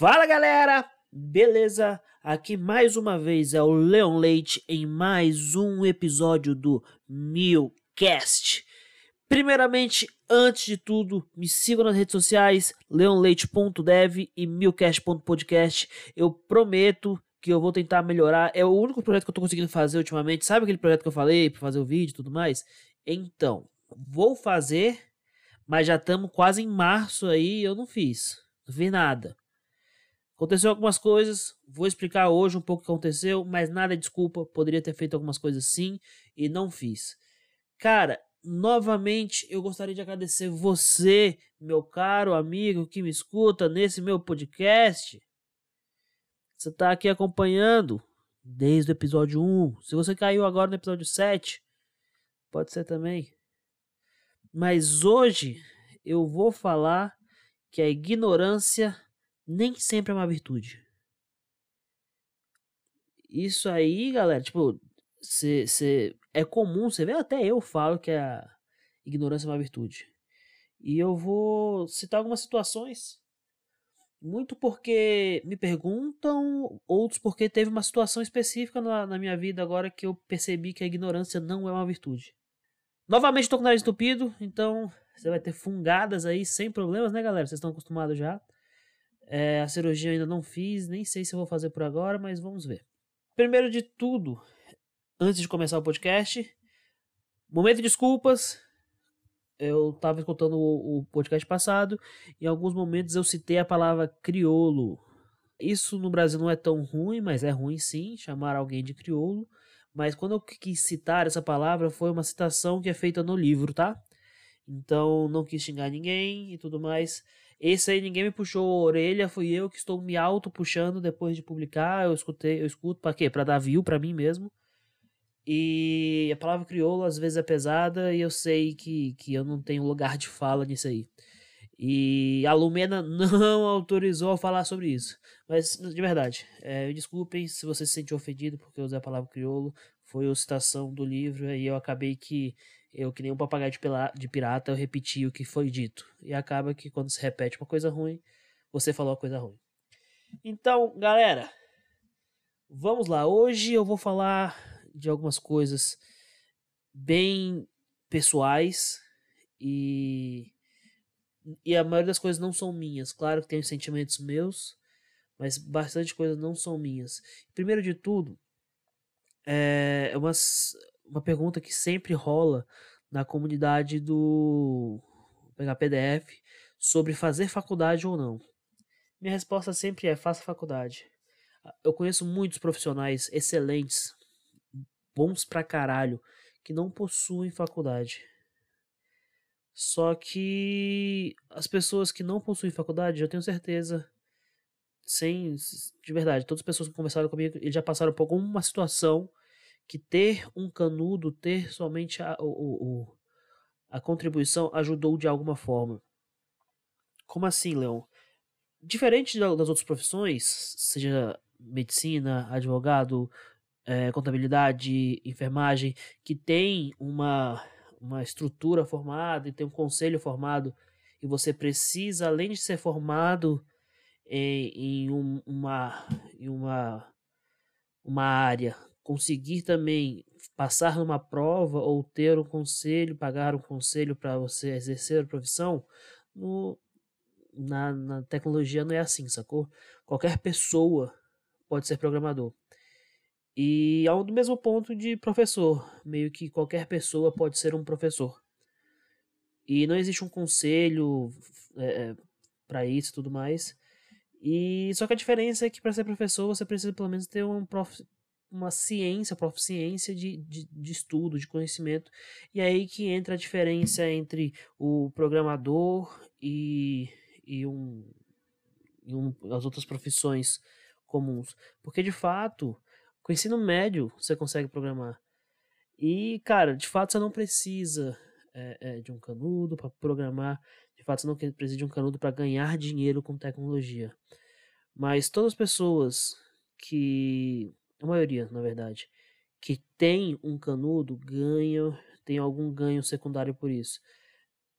Fala galera, beleza? Aqui mais uma vez é o Leon Leite em mais um episódio do Milcast. Primeiramente, antes de tudo, me sigam nas redes sociais, leonleite.dev e milcast.podcast. Eu prometo que eu vou tentar melhorar. É o único projeto que eu tô conseguindo fazer ultimamente. Sabe aquele projeto que eu falei para fazer o vídeo e tudo mais? Então, vou fazer, mas já estamos quase em março aí, eu não fiz. Não vi nada. Aconteceu algumas coisas, vou explicar hoje um pouco o que aconteceu, mas nada desculpa, poderia ter feito algumas coisas sim e não fiz. Cara, novamente eu gostaria de agradecer você, meu caro amigo que me escuta nesse meu podcast. Você está aqui acompanhando desde o episódio 1. Se você caiu agora no episódio 7, pode ser também. Mas hoje eu vou falar que a ignorância nem sempre é uma virtude. Isso aí, galera, tipo, cê, cê, é comum, você vê, até eu falo que a ignorância é uma virtude. E eu vou citar algumas situações, muito porque me perguntam, outros porque teve uma situação específica na, na minha vida agora que eu percebi que a ignorância não é uma virtude. Novamente estou com o nariz entupido, então você vai ter fungadas aí sem problemas, né, galera? Vocês estão acostumados já. É, a cirurgia ainda não fiz, nem sei se vou fazer por agora, mas vamos ver. Primeiro de tudo, antes de começar o podcast, momento de desculpas. Eu estava escutando o, o podcast passado, em alguns momentos eu citei a palavra criolo. Isso no Brasil não é tão ruim, mas é ruim sim, chamar alguém de criolo. Mas quando eu quis citar essa palavra, foi uma citação que é feita no livro, tá? Então não quis xingar ninguém e tudo mais. Esse aí ninguém me puxou a orelha, fui eu que estou me auto puxando depois de publicar. Eu escutei, eu escuto para quê? Para dar view para mim mesmo. E a palavra crioulo às vezes é pesada e eu sei que, que eu não tenho lugar de fala nisso aí. E a Lumena não autorizou a falar sobre isso. Mas, de verdade, é, desculpem se você se sentiu ofendido porque eu usei a palavra crioulo. Foi a citação do livro e eu acabei que eu, que nem um papagaio de, de pirata, eu repeti o que foi dito. E acaba que quando se repete uma coisa ruim, você falou a coisa ruim. Então, galera, vamos lá. Hoje eu vou falar de algumas coisas bem pessoais e e a maioria das coisas não são minhas. Claro que tem sentimentos meus, mas bastante coisas não são minhas. Primeiro de tudo, é umas, uma pergunta que sempre rola na comunidade do pegar PDF sobre fazer faculdade ou não. Minha resposta sempre é faça faculdade. Eu conheço muitos profissionais excelentes, bons pra caralho, que não possuem faculdade. Só que as pessoas que não possuem faculdade, eu tenho certeza, sem de verdade, todas as pessoas que conversaram comigo, já passaram por alguma situação que ter um canudo, ter somente a, o, o, a contribuição ajudou de alguma forma. Como assim, Leon? Diferente das outras profissões, seja medicina, advogado, é, contabilidade, enfermagem, que tem uma, uma estrutura formada e tem um conselho formado, e você precisa, além de ser formado em, em, um, uma, em uma, uma área conseguir também passar numa prova ou ter um conselho, pagar um conselho para você exercer a profissão, no, na, na tecnologia não é assim, sacou? Qualquer pessoa pode ser programador. E ao do mesmo ponto de professor, meio que qualquer pessoa pode ser um professor. E não existe um conselho é, é para isso e tudo mais. E só que a diferença é que para ser professor você precisa pelo menos ter um prof, uma ciência, proficiência de, de, de, estudo, de conhecimento. E é aí que entra a diferença entre o programador e, e, um, e um, as outras profissões comuns. Porque de fato, com o ensino médio você consegue programar. E, cara, de fato você não precisa é, é, de um canudo para programar. De fato, você não precisa de um canudo para ganhar dinheiro com tecnologia. Mas todas as pessoas que a maioria, na verdade, que tem um canudo ganha, tem algum ganho secundário por isso.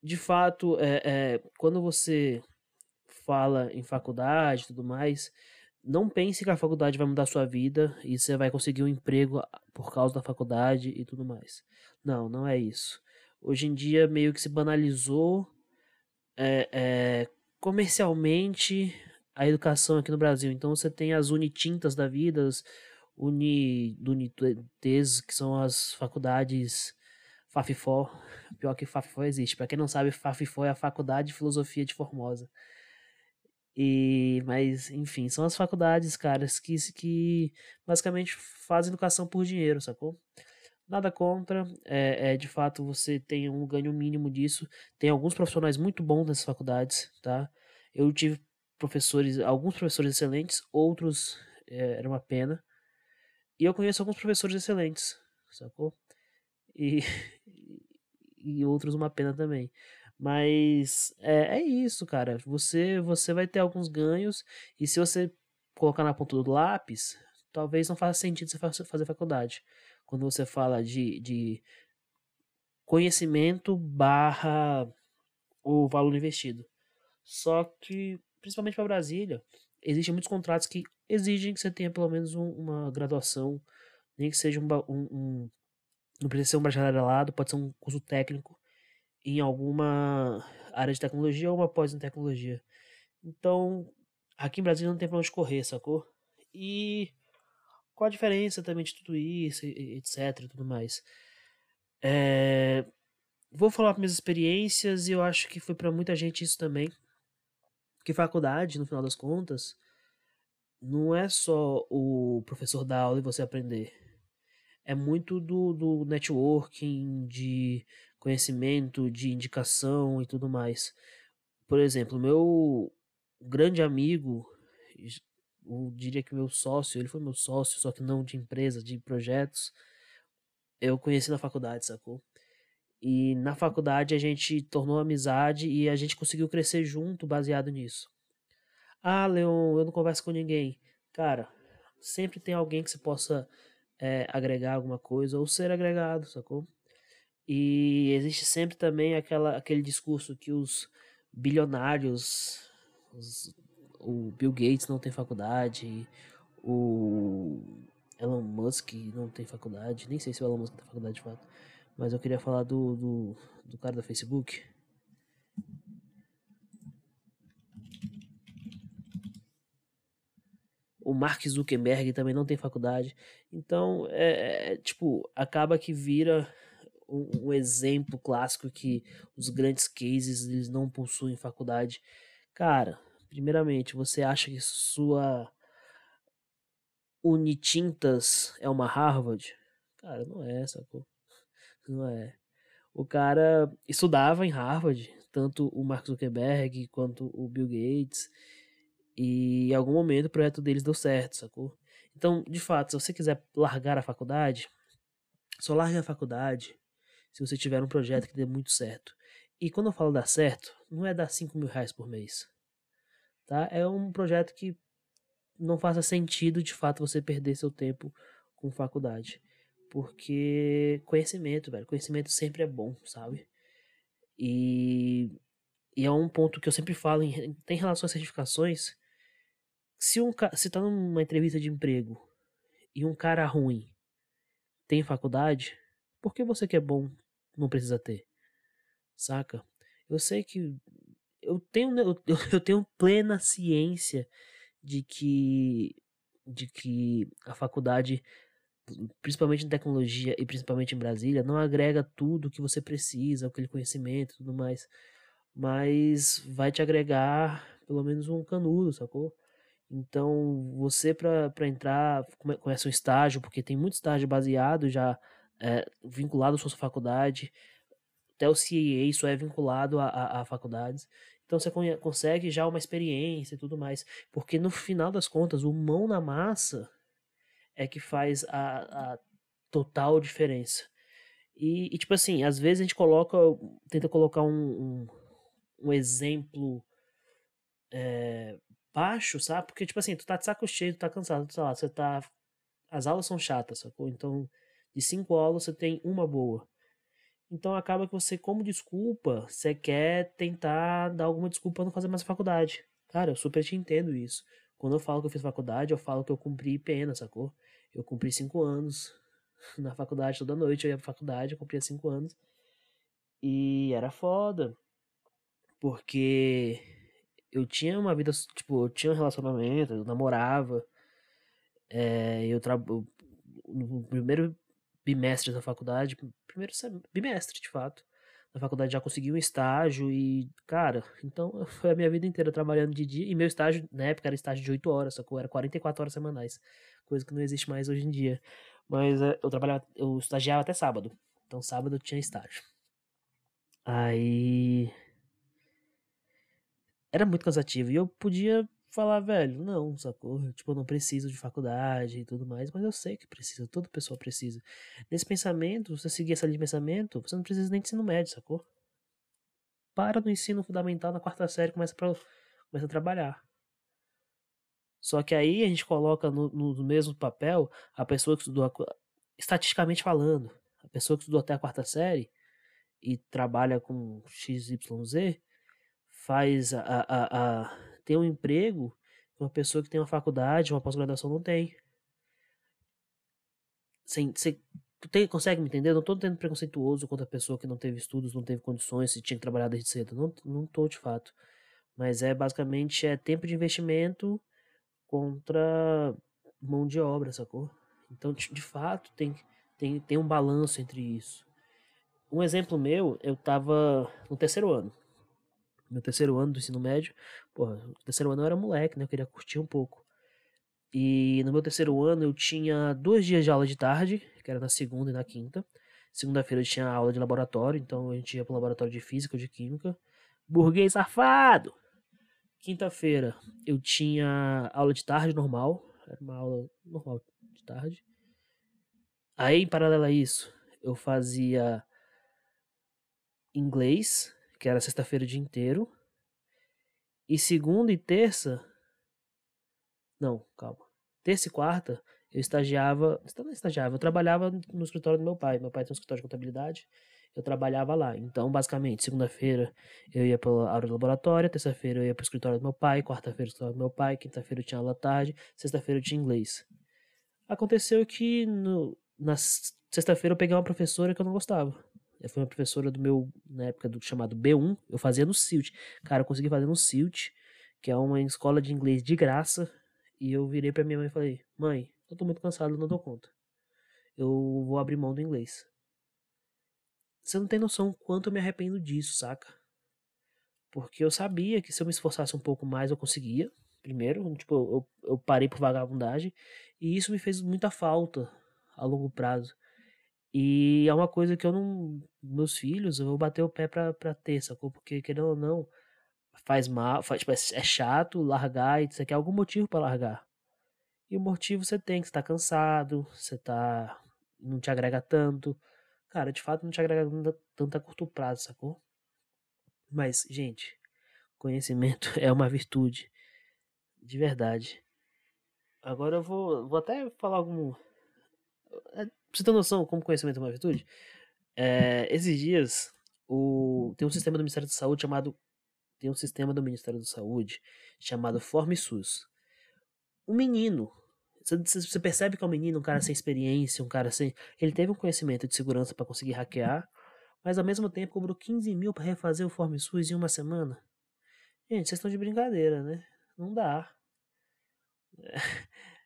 De fato, é, é, quando você fala em faculdade e tudo mais, não pense que a faculdade vai mudar sua vida e você vai conseguir um emprego por causa da faculdade e tudo mais. Não, não é isso. Hoje em dia meio que se banalizou é, é, comercialmente a educação aqui no Brasil. Então você tem as Unitintas da vida, as Uni, Unites, que são as faculdades Fafifó. Pior que Fafifó existe. Para quem não sabe, Fafifó é a Faculdade de Filosofia de Formosa. E, mas, enfim, são as faculdades, caras, que, que basicamente fazem educação por dinheiro, sacou? Nada contra, é, é, de fato você tem um ganho mínimo disso. Tem alguns profissionais muito bons nessas faculdades, tá? Eu tive professores, alguns professores excelentes, outros é, era uma pena. E eu conheço alguns professores excelentes, sacou? E, e outros uma pena também. Mas é, é isso, cara. Você você vai ter alguns ganhos e se você colocar na ponta do lápis, talvez não faça sentido você fazer faculdade. Quando você fala de, de conhecimento barra o valor investido. Só que, principalmente para Brasília, existem muitos contratos que exigem que você tenha pelo menos um, uma graduação, nem que seja um, um, um não precisa ser um bacharelado, pode ser um curso técnico em alguma área de tecnologia ou uma pós em tecnologia. Então, aqui em Brasília não tem pra onde correr, sacou? E qual a diferença também de tudo isso, etc e tudo mais. É... Vou falar minhas experiências e eu acho que foi para muita gente isso também. Que faculdade, no final das contas, não é só o professor dar aula e você aprender. É muito do, do networking, de conhecimento, de indicação e tudo mais. Por exemplo, meu grande amigo, eu diria que meu sócio, ele foi meu sócio, só que não de empresa, de projetos, eu conheci na faculdade, sacou? E na faculdade a gente tornou amizade e a gente conseguiu crescer junto baseado nisso. Ah, Leon, eu não converso com ninguém. Cara, sempre tem alguém que você possa é, agregar alguma coisa ou ser agregado, sacou? E existe sempre também aquela, aquele discurso que os bilionários, os, o Bill Gates não tem faculdade, o Elon Musk não tem faculdade, nem sei se o Elon Musk tem faculdade de fato, mas eu queria falar do, do, do cara do Facebook. O Mark Zuckerberg também não tem faculdade. Então, é, é tipo, acaba que vira um, um, exemplo clássico que os grandes cases eles não possuem faculdade. Cara, primeiramente, você acha que sua Unitintas é uma Harvard? Cara, não é, sacou? Não é. O cara estudava em Harvard, tanto o Mark Zuckerberg quanto o Bill Gates, e em algum momento o projeto deles deu certo, sacou? Então, de fato, se você quiser largar a faculdade, só larga a faculdade se você tiver um projeto que dê muito certo. E quando eu falo dar certo, não é dar 5 mil reais por mês. Tá? É um projeto que não faça sentido de fato você perder seu tempo com faculdade. Porque conhecimento, velho, conhecimento sempre é bom, sabe? E, e é um ponto que eu sempre falo, em, tem relação às certificações. Se, um, se tá numa entrevista de emprego e um cara ruim tem faculdade, por que você que é bom não precisa ter? Saca? Eu sei que eu tenho eu, eu tenho plena ciência de que de que a faculdade principalmente em tecnologia e principalmente em Brasília não agrega tudo que você precisa, aquele conhecimento, tudo mais, mas vai te agregar pelo menos um canudo, sacou? Então, você para entrar, começa um estágio, porque tem muito estágio baseado já é, vinculado à sua faculdade, até o CAA só é vinculado a, a, a faculdades. Então você consegue já uma experiência e tudo mais. Porque no final das contas, o mão na massa é que faz a, a total diferença. E, e, tipo assim, às vezes a gente coloca, tenta colocar um, um, um exemplo é, baixo, sabe? Porque, tipo assim, tu tá de saco cheio, tu tá cansado, sei lá, você tá. As aulas são chatas, sacou? Então de cinco aulas você tem uma boa. Então acaba que você, como desculpa, você quer tentar dar alguma desculpa não fazer mais faculdade. Cara, eu super te entendo isso. Quando eu falo que eu fiz faculdade, eu falo que eu cumpri pena, sacou? Eu cumpri cinco anos na faculdade toda noite, eu ia pra faculdade, eu cumpria cinco anos. E era foda. Porque eu tinha uma vida, tipo, eu tinha um relacionamento, eu namorava. É, eu trabalho no primeiro bimestre da faculdade, primeiro bimestre de fato, na faculdade já consegui um estágio e, cara, então foi a minha vida inteira trabalhando de dia. E meu estágio, na época, era estágio de 8 horas, sacou? Era 44 horas semanais, coisa que não existe mais hoje em dia. Mas eh, eu trabalhava, eu estagiava até sábado. Então sábado eu tinha estágio. Aí. Era muito cansativo. E eu podia falar, velho, não, sacou? Tipo, eu não preciso de faculdade e tudo mais, mas eu sei que precisa, toda pessoa precisa. Nesse pensamento, você seguir essa linha de pensamento, você não precisa nem de ensino médio, sacou? Para no ensino fundamental na quarta série, começa, pra, começa a trabalhar. Só que aí a gente coloca no, no mesmo papel a pessoa que estudou, estatisticamente falando, a pessoa que estudou até a quarta série e trabalha com XYZ, faz a, a, a ter um emprego que uma pessoa que tem uma faculdade, uma pós-graduação não tem. Você, tem, consegue me entender? Não estou tendo preconceituoso contra a pessoa que não teve estudos, não teve condições, se tinha que trabalhar desde cedo. Não, não tô de fato. Mas é basicamente é tempo de investimento contra mão de obra, sacou? Então, de fato, tem, tem, tem um balanço entre isso. Um exemplo meu, eu tava no terceiro ano meu terceiro ano do ensino médio, porra, no terceiro ano eu era moleque, né? Eu queria curtir um pouco. E no meu terceiro ano eu tinha dois dias de aula de tarde, que era na segunda e na quinta. Segunda-feira eu tinha aula de laboratório, então a gente ia pro laboratório de física ou de química. Burguês safado! Quinta-feira eu tinha aula de tarde normal, era uma aula normal de tarde. Aí, em paralelo a isso, eu fazia inglês, que era sexta-feira o dia inteiro. E segunda e terça. Não, calma. Terça e quarta, eu estagiava. Não estagiava, eu trabalhava no escritório do meu pai. Meu pai tem um escritório de contabilidade. Eu trabalhava lá. Então, basicamente, segunda-feira eu ia para aula de laboratório, terça-feira eu ia para o escritório do meu pai, quarta-feira o escritório do meu pai, quinta-feira eu tinha aula à tarde, sexta-feira eu tinha inglês. Aconteceu que no, na sexta-feira eu peguei uma professora que eu não gostava. Foi uma professora do meu, na época do chamado B1, eu fazia no SILT. Cara, eu consegui fazer no SILT, que é uma escola de inglês de graça. E eu virei pra minha mãe e falei: Mãe, eu tô muito cansado, não dou conta. Eu vou abrir mão do inglês. Você não tem noção quanto eu me arrependo disso, saca? Porque eu sabia que se eu me esforçasse um pouco mais eu conseguia. Primeiro, tipo, eu, eu parei por vagabundagem. E isso me fez muita falta a longo prazo. E é uma coisa que eu não. Meus filhos, eu vou bater o pé pra, pra ter, sacou? Porque, querendo ou não, faz mal, faz, tipo, é chato largar e você quer algum motivo para largar. E o motivo você tem, que você tá cansado, você tá. não te agrega tanto. Cara, de fato não te agrega tanto a curto prazo, sacou? Mas, gente, conhecimento é uma virtude. De verdade. Agora eu vou, vou até falar algum. Pra você ter noção como conhecimento é uma virtude, é, esses dias o, tem um sistema do Ministério da Saúde chamado. Tem um sistema do Ministério da Saúde chamado Forme SUS. O menino. Você percebe que é um menino, um cara sem experiência, um cara sem. Ele teve um conhecimento de segurança para conseguir hackear, mas ao mesmo tempo cobrou 15 mil para refazer o Forme SUS em uma semana. Gente, vocês estão de brincadeira, né? Não dá.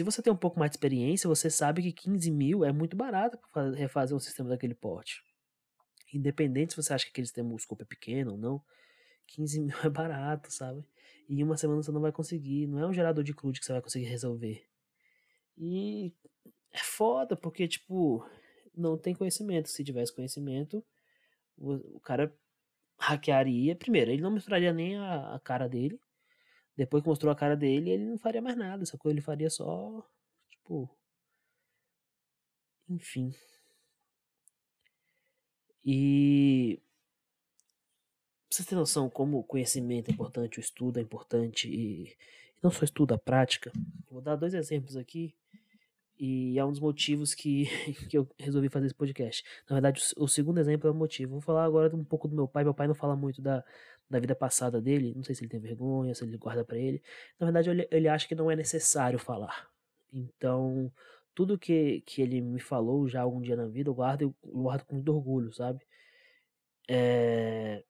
Se você tem um pouco mais de experiência, você sabe que 15 mil é muito barato para refazer um sistema daquele porte. Independente se você acha que aquele sistema, o escopo é pequeno ou não, 15 mil é barato, sabe? E em uma semana você não vai conseguir. Não é um gerador de CRUD que você vai conseguir resolver. E é foda, porque, tipo, não tem conhecimento. Se tivesse conhecimento, o, cara hackearia. Primeiro, ele não misturaria nem a, a cara dele. Depois que mostrou a cara dele, ele não faria mais nada, sacou? Ele faria só. Tipo. Enfim. E. Pra vocês terem noção como o conhecimento é importante, o estudo é importante, e não só estudo, a prática. Vou dar dois exemplos aqui, e é um dos motivos que, que eu resolvi fazer esse podcast. Na verdade, o, o segundo exemplo é o motivo. Vou falar agora um pouco do meu pai. Meu pai não fala muito da, da vida passada dele, não sei se ele tem vergonha, se ele guarda para ele. Na verdade, ele, ele acha que não é necessário falar. Então, tudo que, que ele me falou já algum dia na vida, eu guardo, eu guardo com muito orgulho, sabe? É...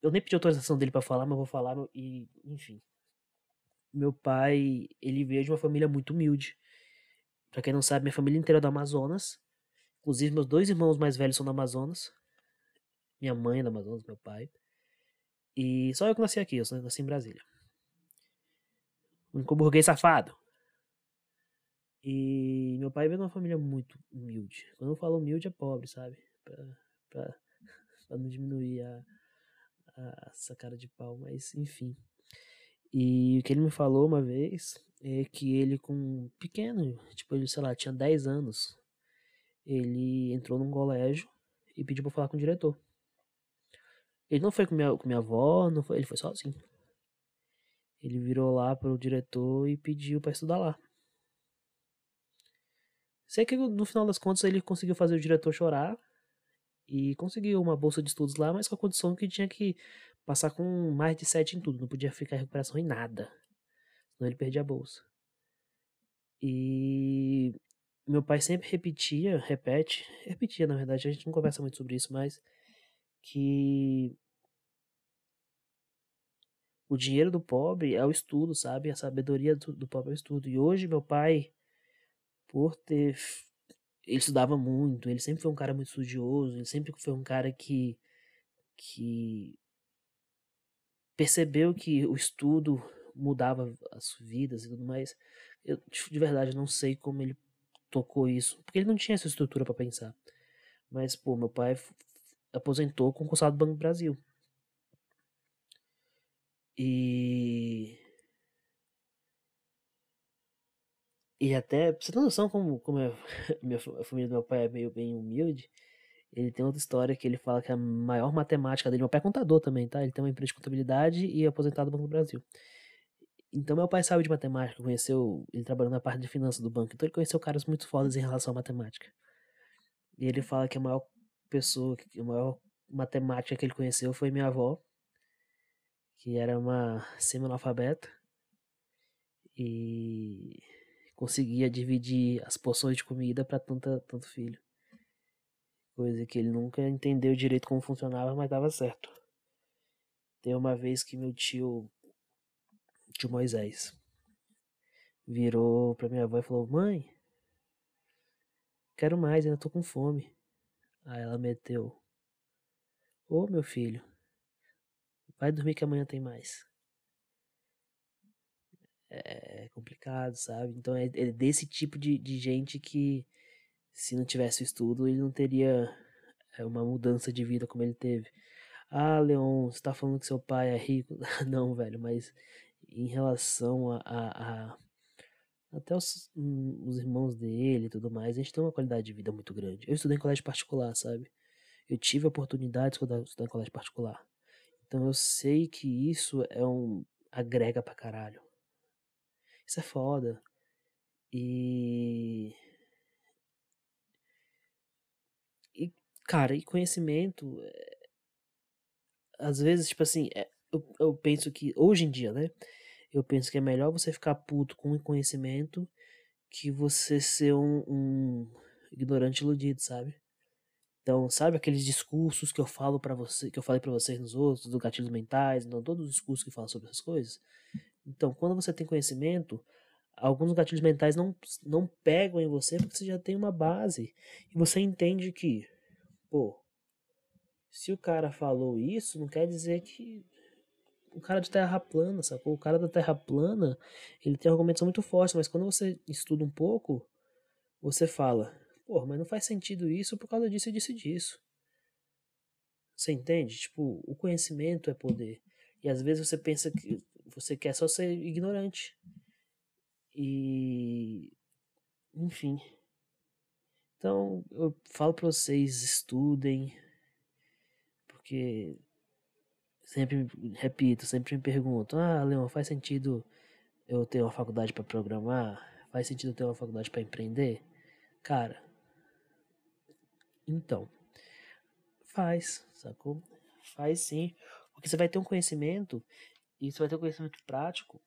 Eu nem pedi autorização dele para falar, mas vou falar e, enfim. Meu pai, ele veio de uma família muito humilde. Pra quem não sabe, minha família inteira é do Amazonas. Inclusive, meus dois irmãos mais velhos são do Amazonas. Minha mãe é do Amazonas, meu pai. E só eu que nasci aqui, eu nasci em Brasília. único burguês safado. E meu pai veio de uma família muito humilde. Quando eu falo humilde, é pobre, sabe? Pra, pra, pra não diminuir a, a, essa cara de pau, mas enfim. E o que ele me falou uma vez é que ele, com pequeno, tipo, ele, sei lá, tinha 10 anos, ele entrou num colégio e pediu pra falar com o diretor. Ele não foi com minha, com minha avó, não foi, ele foi sozinho. Ele virou lá pro diretor e pediu para estudar lá. Sei que no final das contas ele conseguiu fazer o diretor chorar e conseguiu uma bolsa de estudos lá, mas com a condição que tinha que passar com mais de 7 em tudo, não podia ficar em recuperação em nada. Senão ele perdia a bolsa. E meu pai sempre repetia, repete, repetia na verdade, a gente não conversa muito sobre isso, mas que o dinheiro do pobre é o estudo, sabe? A sabedoria do, do pobre é o estudo. E hoje meu pai, por ter. Ele estudava muito, ele sempre foi um cara muito estudioso, ele sempre foi um cara que. que percebeu que o estudo mudava as vidas e tudo mais. Eu de verdade não sei como ele tocou isso, porque ele não tinha essa estrutura para pensar. Mas, pô, meu pai aposentou concursado do Banco do Brasil. E. E até, pra você ter noção como, como é, a família do meu pai é meio bem humilde, ele tem outra história que ele fala que a maior matemática dele, meu pai é contador também, tá? Ele tem uma empresa de contabilidade e é aposentado do Banco do Brasil. Então meu pai sabe de matemática, conheceu, ele trabalhou na parte de finanças do banco, então ele conheceu caras muito fodas em relação à matemática. E ele fala que a maior pessoa, a maior matemática que ele conheceu foi minha avó, que era uma semi-analfabeta e conseguia dividir as porções de comida para tanto filho. Coisa que ele nunca entendeu direito como funcionava, mas dava certo. Tem uma vez que meu tio, tio Moisés, virou pra minha avó e falou: Mãe, quero mais, ainda tô com fome. Aí ela meteu: Ô meu filho, vai dormir que amanhã tem mais. É complicado, sabe? Então é, é desse tipo de, de gente que, se não tivesse o estudo, ele não teria é, uma mudança de vida como ele teve. Ah, Leon, você tá falando que seu pai é rico? não, velho, mas em relação a, a até os, os irmãos dele e tudo mais, gente tem uma qualidade de vida muito grande. Eu estudei em colégio particular, sabe? Eu tive a oportunidade de estudar em colégio particular. Então eu sei que isso é um. agrega pra caralho. Isso é foda. E. E, cara, e conhecimento. É... Às vezes, tipo assim, é... eu, eu penso que, hoje em dia, né? Eu penso que é melhor você ficar puto com o conhecimento que você ser um, um ignorante iludido, sabe? Então, sabe aqueles discursos que eu falo para você, que eu falei para vocês nos outros, do gatilhos mentais, então todos os discursos que falam sobre essas coisas. Então, quando você tem conhecimento, alguns gatilhos mentais não não pegam em você porque você já tem uma base e você entende que, pô, se o cara falou isso, não quer dizer que o cara de terra plana, sacou? O cara da terra plana, ele tem argumentos muito fortes, mas quando você estuda um pouco, você fala, pô, mas não faz sentido isso por causa disso e disso e disso. Você entende? Tipo, o conhecimento é poder. E às vezes você pensa que você quer só ser ignorante. E. Enfim. Então, eu falo pra vocês, estudem. Porque sempre repito, sempre me pergunto: "Ah, Leon, faz sentido eu ter uma faculdade para programar? Faz sentido eu ter uma faculdade para empreender?" Cara, então faz, sacou? Faz sim. Porque você vai ter um conhecimento, e você vai ter um conhecimento prático,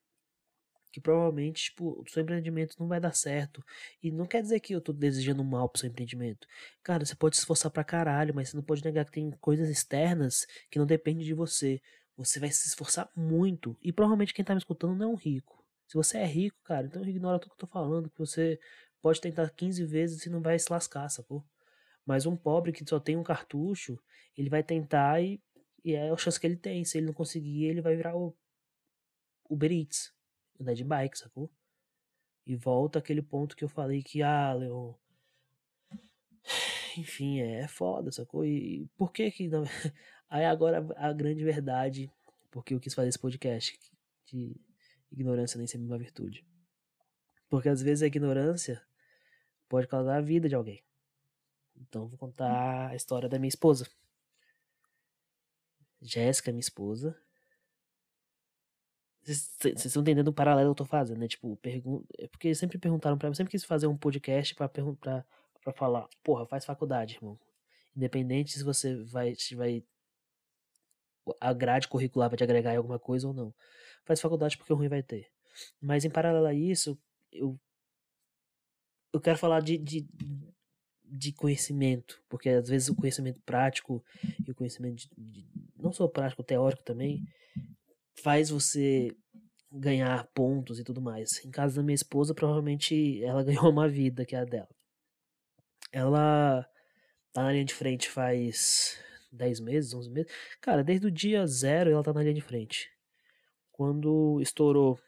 que provavelmente, tipo, o seu empreendimento não vai dar certo. E não quer dizer que eu tô desejando mal pro seu empreendimento. Cara, você pode se esforçar pra caralho, mas você não pode negar que tem coisas externas que não dependem de você. Você vai se esforçar muito. E provavelmente quem tá me escutando não é um rico. Se você é rico, cara, então ignora tudo que eu tô falando, que você pode tentar 15 vezes e não vai se lascar, sacou? Mas um pobre que só tem um cartucho, ele vai tentar e, e é a chance que ele tem. Se ele não conseguir, ele vai virar o Uber Eats, andar de bike, sacou? E volta aquele ponto que eu falei que, ah, Leon. Enfim, é, é foda, sacou? E por que que. Não... Aí agora a grande verdade, porque eu quis fazer esse podcast de ignorância nem sempre uma virtude. Porque às vezes a ignorância pode causar a vida de alguém. Então vou contar a história da minha esposa. Jéssica, minha esposa. Vocês estão entendendo o paralelo que eu tô fazendo, né? Tipo, pergun é porque sempre perguntaram para mim, sempre quis fazer um podcast para perguntar, para falar, porra, faz faculdade, irmão. Independente se você vai, se vai a grade curricular vai te agregar em alguma coisa ou não. Faz faculdade porque o ruim vai ter. Mas em paralelo a isso, eu eu quero falar de, de, de conhecimento, porque às vezes o conhecimento prático e o conhecimento de, de, não só prático, teórico também, faz você ganhar pontos e tudo mais. Em casa da minha esposa, provavelmente ela ganhou uma vida que é a dela. Ela tá na linha de frente faz 10 meses, 11 meses. Cara, desde o dia zero ela tá na linha de frente. Quando estourou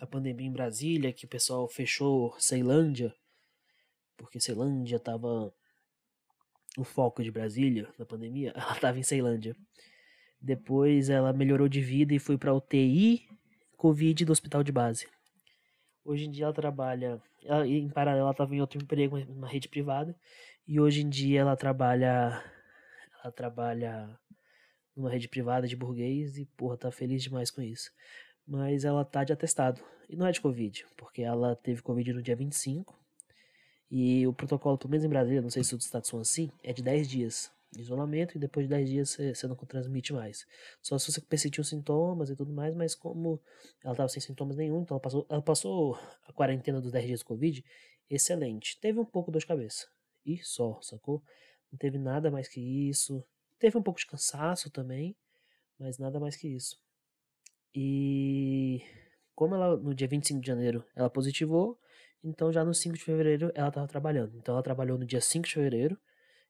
a pandemia em Brasília, que o pessoal fechou Ceilândia, porque Ceilândia estava o foco de Brasília na pandemia, ela estava em Ceilândia. Depois ela melhorou de vida e foi para UTI Covid do hospital de base. Hoje em dia ela trabalha, ela, em paralelo ela estava em outro emprego, numa rede privada, e hoje em dia ela trabalha, ela trabalha numa rede privada de burguês e porra, tá feliz demais com isso. Mas ela tá de atestado, e não é de Covid, porque ela teve Covid no dia 25, e o protocolo, pelo menos em Brasília, não sei se os estados são assim, é de 10 dias isolamento e depois de 10 dias você, não transmite mais. Só se você persistiu sintomas e tudo mais, mas como ela estava sem sintomas nenhum, então ela passou, ela passou a quarentena dos 10 dias de Covid, excelente. Teve um pouco de dor de cabeça. E só, sacou? Não teve nada mais que isso. Teve um pouco de cansaço também, mas nada mais que isso. E como ela no dia 25 de janeiro ela positivou, então já no 5 de fevereiro ela estava trabalhando. Então ela trabalhou no dia 5 de fevereiro,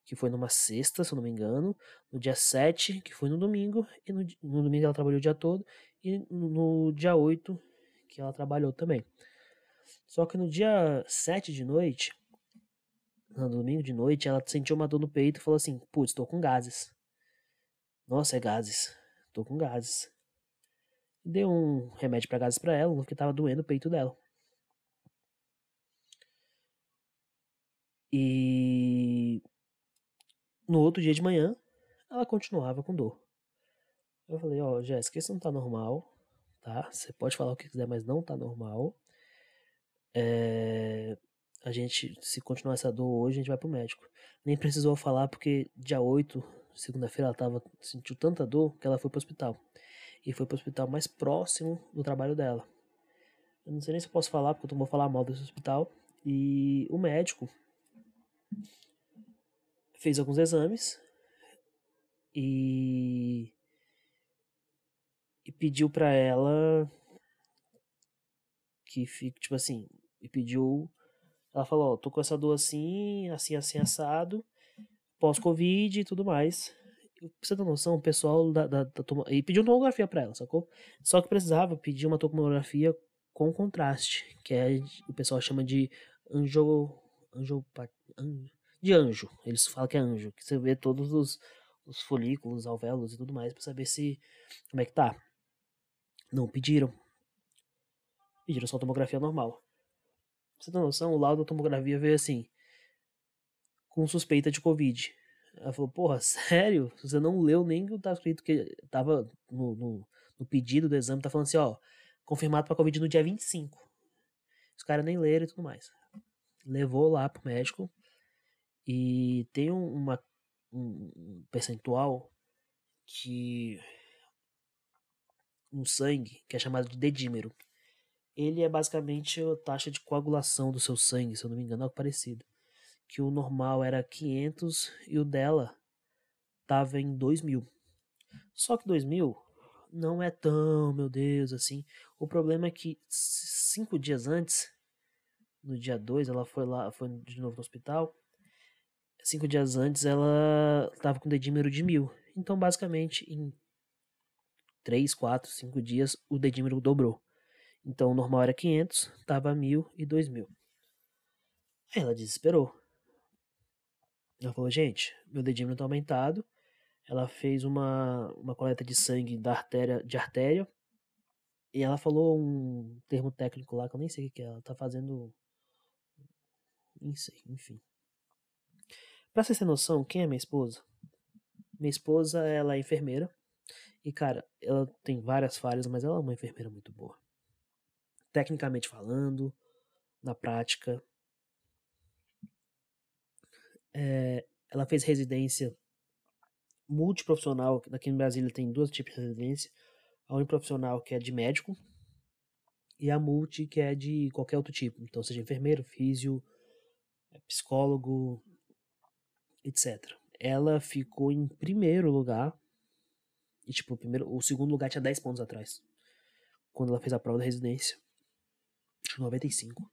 que foi numa sexta, se eu não me engano, no dia 7, que foi no domingo, e no, no domingo ela trabalhou o dia todo, e no, no dia 8, que ela trabalhou também. Só que no dia 7 de noite, no domingo de noite, ela sentiu uma dor no peito e falou assim: Putz, tô com gases. Nossa, é gases. Tô com gases. Deu um remédio para gases para ela, porque tava doendo o peito dela. E no outro dia de manhã, ela continuava com dor. Eu falei, ó, oh, Jéssica, isso não tá normal, tá? Você pode falar o que quiser, mas não tá normal. É... A gente, se continuar essa dor hoje, a gente vai pro médico. Nem precisou falar porque dia 8, segunda-feira, ela tava, sentiu tanta dor que ela foi pro hospital. E foi pro hospital mais próximo do trabalho dela. Eu não sei nem se eu posso falar, porque eu não vou falar mal desse hospital. E o médico fez alguns exames e, e pediu para ela que fique, tipo assim, e pediu, ela falou, tô com essa dor assim, assim, assim, assado, pós-Covid e tudo mais. Pra você ter noção, o pessoal da, da, da e pediu tomografia pra ela, sacou? Só que precisava pedir uma tomografia com contraste, que é, o pessoal chama de anjo, anjo de anjo. Eles falam que é anjo, que você vê todos os, os folículos, alvéolos e tudo mais para saber se como é que tá. Não pediram. Pediram só tomografia normal. Pra você tem noção, o laudo da tomografia veio assim, com suspeita de Covid. Ela falou, porra, sério? Você não leu nem o que tá escrito que tava no, no, no pedido do exame, tá falando assim, ó, confirmado pra Covid no dia 25. Os caras nem leram e tudo mais. Levou lá pro médico, e tem uma, um percentual que no sangue que é chamado de dedímero. Ele é basicamente a taxa de coagulação do seu sangue, se eu não me engano, é algo parecido. Que o normal era 500 e o dela tava em 2000. Só que 2000 não é tão, meu Deus, assim. O problema é que cinco dias antes, no dia 2, ela foi lá, foi de novo no hospital. Cinco dias antes ela tava com dedímero de mil. Então, basicamente, em 3, 4, 5 dias, o dedímero dobrou. Então, o normal era 500, tava 1000 e 2000. Aí ela desesperou. Ela falou, gente, meu dedímero tá aumentado. Ela fez uma, uma coleta de sangue da artéria, de artéria. E ela falou um termo técnico lá que eu nem sei o que é. Ela tá fazendo. Nem sei, enfim. Pra vocês terem noção, quem é minha esposa? Minha esposa, ela é enfermeira. E, cara, ela tem várias falhas, mas ela é uma enfermeira muito boa. Tecnicamente falando, na prática. É, ela fez residência multiprofissional. Aqui em Brasília tem dois tipos de residência. A uniprofissional, que é de médico, e a multi, que é de qualquer outro tipo. Então, seja enfermeiro, físio, psicólogo, etc. Ela ficou em primeiro lugar. E, tipo, o, primeiro, o segundo lugar tinha 10 pontos atrás. Quando ela fez a prova da residência. 95.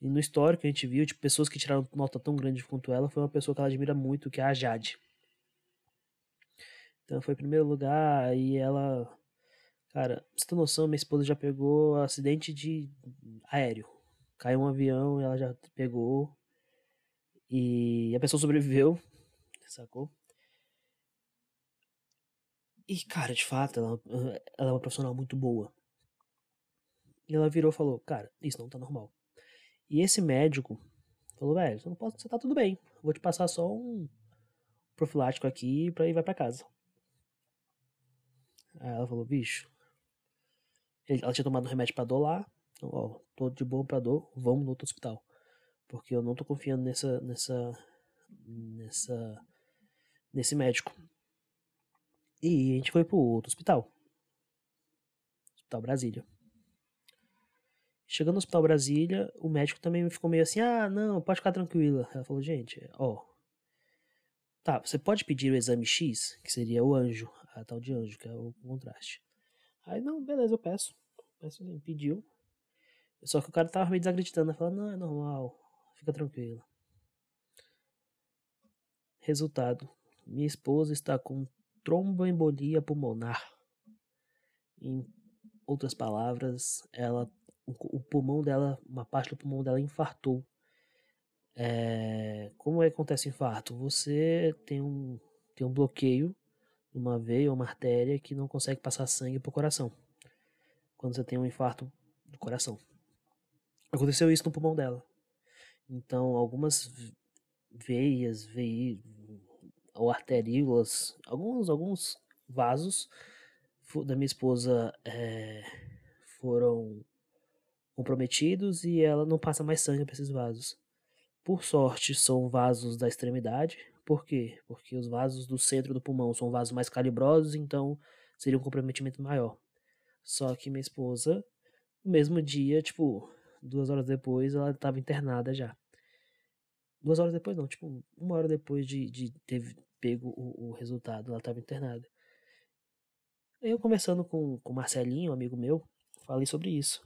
E no histórico a gente viu, tipo, pessoas que tiraram nota tão grande quanto ela, foi uma pessoa que ela admira muito, que é a Jade. Então foi em primeiro lugar, e ela. Cara, pra você ter noção, minha esposa já pegou acidente de aéreo. Caiu um avião e ela já pegou. E a pessoa sobreviveu, sacou? E, cara, de fato, ela, ela é uma profissional muito boa. E ela virou e falou, cara, isso não tá normal. E esse médico falou, velho, você não pode, você tá tudo bem. Vou te passar só um profilático aqui pra ir vai pra casa. Aí ela falou, bicho. Ela tinha tomado um remédio pra dor lá. Então, ó, tô de boa pra dor, vamos no outro hospital. Porque eu não tô confiando nessa. nessa. nessa. nesse médico. E a gente foi pro outro hospital. Hospital Brasília. Chegando no Hospital Brasília, o médico também ficou meio assim: ah, não, pode ficar tranquila. Ela falou: gente, ó. Tá, você pode pedir o exame X, que seria o anjo, a tal de anjo, que é o contraste. Aí, não, beleza, eu peço. Peço pediu. Só que o cara tava meio desacreditando, falando: não, é normal, fica tranquila. Resultado: minha esposa está com tromboembolia pulmonar. Em outras palavras, ela o, pulmão dela, uma parte do pulmão dela infartou. É, como é que acontece infarto? Você tem um, tem um bloqueio numa veia ou uma artéria que não consegue passar sangue para o coração. Quando você tem um infarto do coração. Aconteceu isso no pulmão dela. Então, algumas veias, veias ou arteríolas, alguns, alguns vasos da minha esposa é, foram comprometidos e ela não passa mais sangue para esses vasos. Por sorte, são vasos da extremidade. Por quê? Porque os vasos do centro do pulmão são vasos mais calibrosos, então seria um comprometimento maior. Só que minha esposa, no mesmo dia, tipo, duas horas depois, ela estava internada já. Duas horas depois, não, tipo, uma hora depois de, de ter pego o, o resultado, ela estava internada. Eu conversando com o Marcelinho, um amigo meu, falei sobre isso.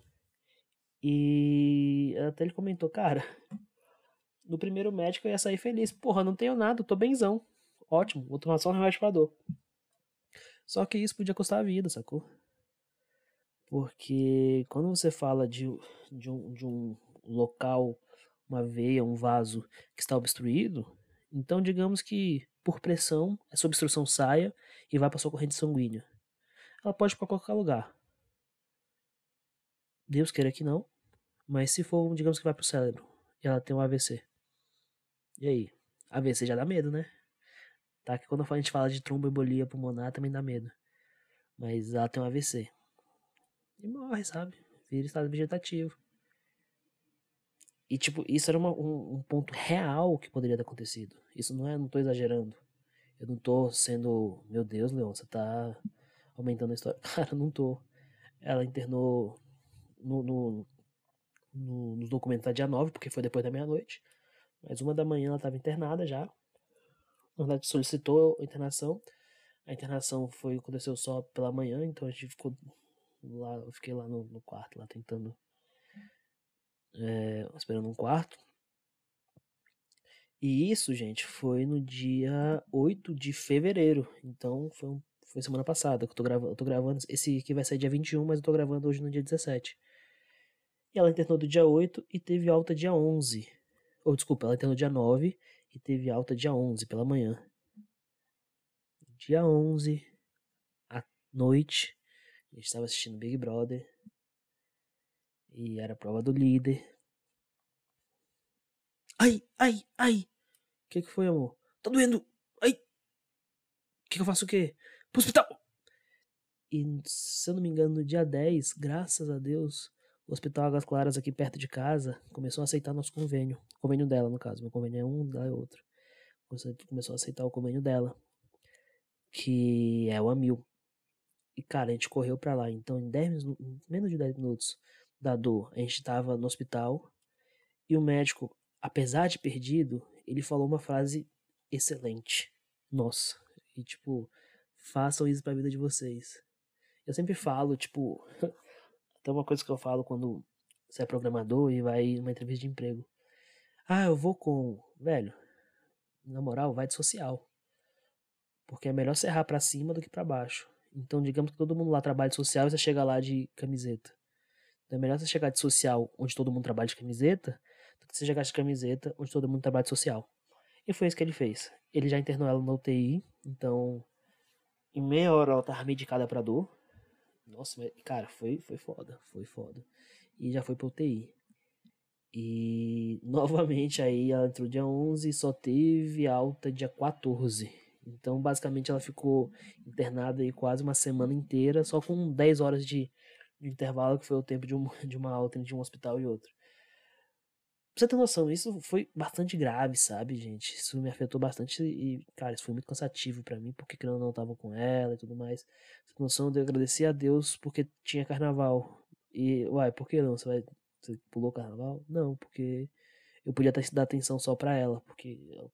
E até ele comentou, cara, no primeiro médico eu ia sair feliz. Porra, não tenho nada, tô benzão. Ótimo, vou tomar só um remédio pra dor. Só que isso podia custar a vida, sacou? Porque quando você fala de, de, um, de um local, uma veia, um vaso que está obstruído, então digamos que por pressão essa obstrução saia e vá para sua corrente sanguínea. Ela pode ir para qualquer lugar. Deus queira que não, mas se for, digamos que vai pro cérebro e ela tem um AVC. E aí? AVC já dá medo, né? Tá? Que quando a gente fala de tromboembolia pulmonar também dá medo. Mas ela tem um AVC. E morre, sabe? Vira estado vegetativo. E, tipo, isso era uma, um, um, ponto real que poderia ter acontecido. Isso não é, não tô exagerando. Eu não tô sendo, meu Deus, Leon, você tá aumentando a história. Cara, não tô. Ela internou no, no, no, nos documentos dia 9, porque foi depois da meia-noite. Mas uma da manhã ela estava internada já. Na verdade, solicitou a internação. A internação foi aconteceu só pela manhã, então a gente ficou lá, eu fiquei lá no, no quarto, lá tentando. É, esperando um quarto. E isso, gente, foi no dia 8 de fevereiro. Então foi, um, foi semana passada que eu tô, gravando, eu tô gravando. Esse aqui vai sair dia 21, mas eu tô gravando hoje no dia 17. E ela internou do dia 8 e teve alta dia 11. Ou desculpa, ela internou dia 9 e teve alta dia 11 pela manhã. Dia 11, à noite, a gente estava assistindo Big Brother. E era a prova do líder. Ai, ai, ai. O que, que foi, amor? Tá doendo. Ai. O que, que eu faço o quê? Pro hospital. E, se eu não me engano, no dia 10, graças a Deus, o Hospital Águas Claras aqui perto de casa começou a aceitar nosso convênio. O convênio dela, no caso. Meu convênio é um, dela é outro. Começou a aceitar o convênio dela. Que é o Amil. E, cara, a gente correu pra lá. Então, em 10 minutos, menos de 10 minutos da dor, a gente tava no hospital. E o médico apesar de perdido, ele falou uma frase excelente. Nossa. E tipo, façam isso pra vida de vocês. Eu sempre falo, tipo, até uma coisa que eu falo quando você é programador e vai numa entrevista de emprego. Ah, eu vou com. Velho, na moral, vai de social. Porque é melhor serrar para cima do que para baixo. Então, digamos que todo mundo lá trabalha de social e você chega lá de camiseta. Então é melhor você chegar de social onde todo mundo trabalha de camiseta do que você jogar de camiseta onde todo mundo trabalha de social. E foi isso que ele fez. Ele já internou ela na UTI, então em meia hora ela tava medicada pra dor. Nossa, cara, foi, foi foda, foi foda. E já foi pra UTI. E novamente aí ela entrou dia 11 e só teve alta dia 14. Então basicamente ela ficou internada aí quase uma semana inteira, só com 10 horas de, de intervalo, que foi o tempo de, um, de uma alta de um hospital e outro. Pra você ter noção, isso foi bastante grave, sabe, gente? Isso me afetou bastante e, cara, isso foi muito cansativo para mim, porque eu não tava com ela e tudo mais. Você tem noção eu agradecer a Deus porque tinha carnaval. E, uai, por que não? Você vai. Você pulou carnaval? Não, porque eu podia ter dar atenção só para ela, porque. Eu...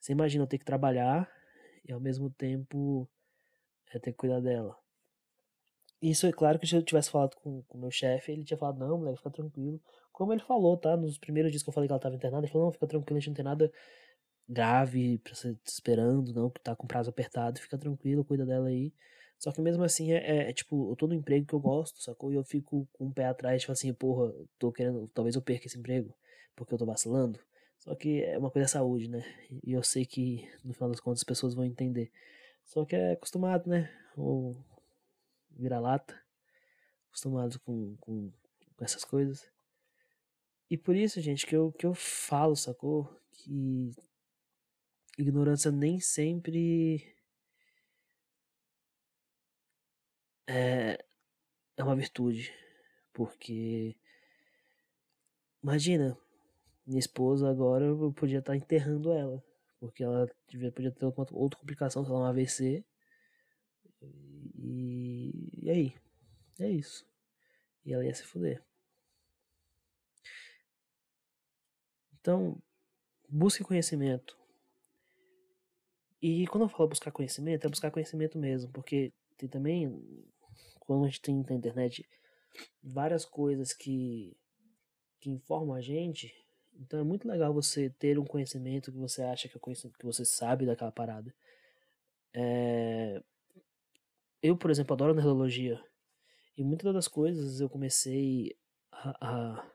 Você imagina eu ter que trabalhar e ao mesmo tempo é, ter que cuidar dela. Isso é claro que se eu tivesse falado com o meu chefe, ele tinha falado, não, moleque, fica tranquilo. Como ele falou, tá? Nos primeiros dias que eu falei que ela tava internada, ele falou, não, fica tranquilo, a gente não tem nada grave pra você esperando, não, que tá com prazo apertado, fica tranquilo, cuida dela aí. Só que mesmo assim, é, é, é tipo, todo emprego que eu gosto, sacou? E eu fico com o pé atrás, tipo assim, porra, tô querendo, talvez eu perca esse emprego, porque eu tô vacilando. Só que é uma coisa da saúde, né? E eu sei que, no final das contas, as pessoas vão entender. Só que é acostumado, né? Ou vira-lata, acostumado com, com, com, essas coisas. E por isso, gente, que eu, que eu falo, sacou? Que ignorância nem sempre é, é uma virtude. Porque, imagina, minha esposa agora eu podia estar enterrando ela. Porque ela podia ter outra complicação, sei lá, um AVC. E, aí? É isso. E ela ia se fuder. Então, busque conhecimento. E quando eu falo buscar conhecimento, é buscar conhecimento mesmo, porque tem também, quando a gente tem na internet várias coisas que, que informam a gente, então é muito legal você ter um conhecimento que você acha que é conhecimento que você sabe daquela parada. É, eu, por exemplo, adoro nerdologia. E muitas das coisas eu comecei a, a,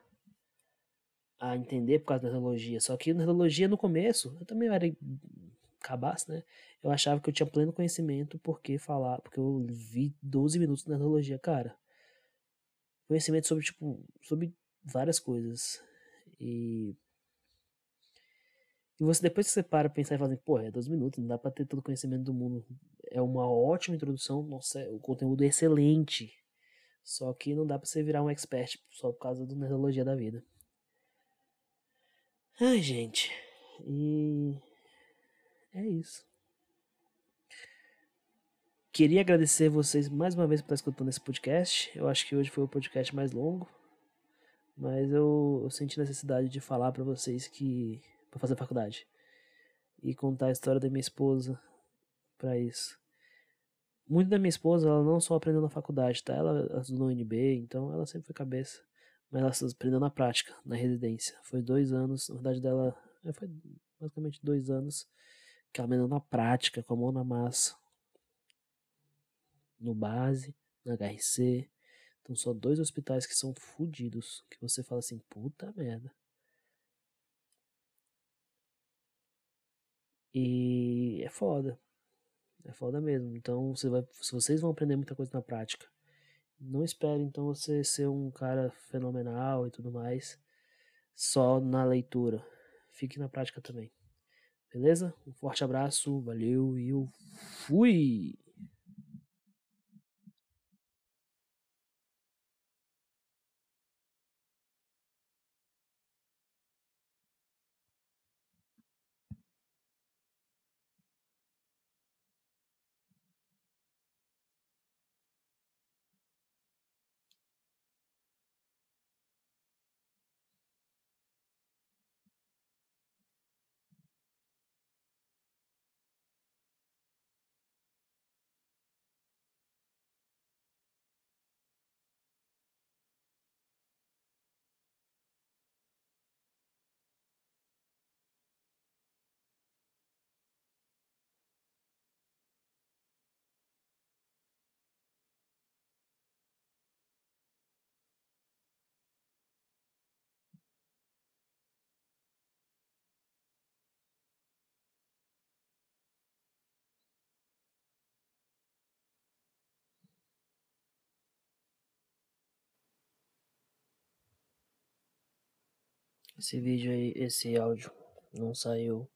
a entender por causa da nerdologia. Só que nerdologia no começo, eu também era cabaço, né? Eu achava que eu tinha pleno conhecimento porque falar, porque eu vi 12 minutos de nerdologia, cara. Conhecimento sobre, tipo, sobre várias coisas. E e você, depois que você para pensar e fala assim, pô, é 12 minutos, não dá pra ter todo o conhecimento do mundo. É uma ótima introdução, nossa, o conteúdo é excelente. Só que não dá pra você virar um expert só por causa do nerdologia da vida. Ai, gente. E. É isso. Queria agradecer vocês mais uma vez por estar escutando esse podcast. Eu acho que hoje foi o podcast mais longo. Mas eu, eu senti necessidade de falar para vocês que. para fazer faculdade. E contar a história da minha esposa para isso. Muito da minha esposa, ela não só aprendeu na faculdade, tá? Ela estudou no UNB, então ela sempre foi cabeça. Mas ela aprendeu na prática, na residência. Foi dois anos, na verdade dela. É, foi basicamente dois anos que ela aprendeu na prática, com a mão na massa. No base, na HRC. Então só dois hospitais que são fodidos. Que você fala assim, puta merda. E é foda. É foda mesmo. Então, você vai, vocês vão aprender muita coisa na prática, não espere então você ser um cara fenomenal e tudo mais só na leitura. Fique na prática também. Beleza? Um forte abraço, valeu e eu fui! Esse vídeo aí, esse áudio não saiu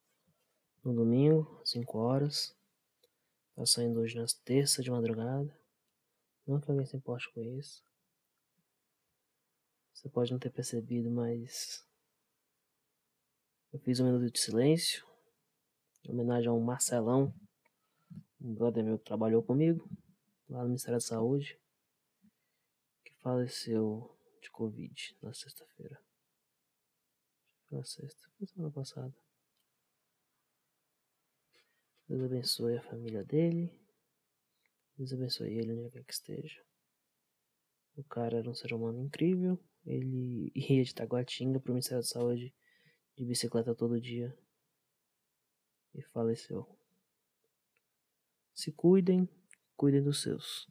no domingo, 5 horas. Tá saindo hoje nas terça de madrugada. Não que alguém se importe com isso. Você pode não ter percebido, mas eu fiz um minuto de silêncio em homenagem a um Marcelão, um brother meu que trabalhou comigo lá no Ministério da Saúde, que faleceu de Covid na sexta-feira. Na sexta, foi semana passada. Deus abençoe a família dele. Deus abençoe ele onde quer que esteja. O cara era um ser humano incrível. Ele ia de Taguatinga para o Ministério da Saúde de bicicleta todo dia. E faleceu. Se cuidem, cuidem dos seus.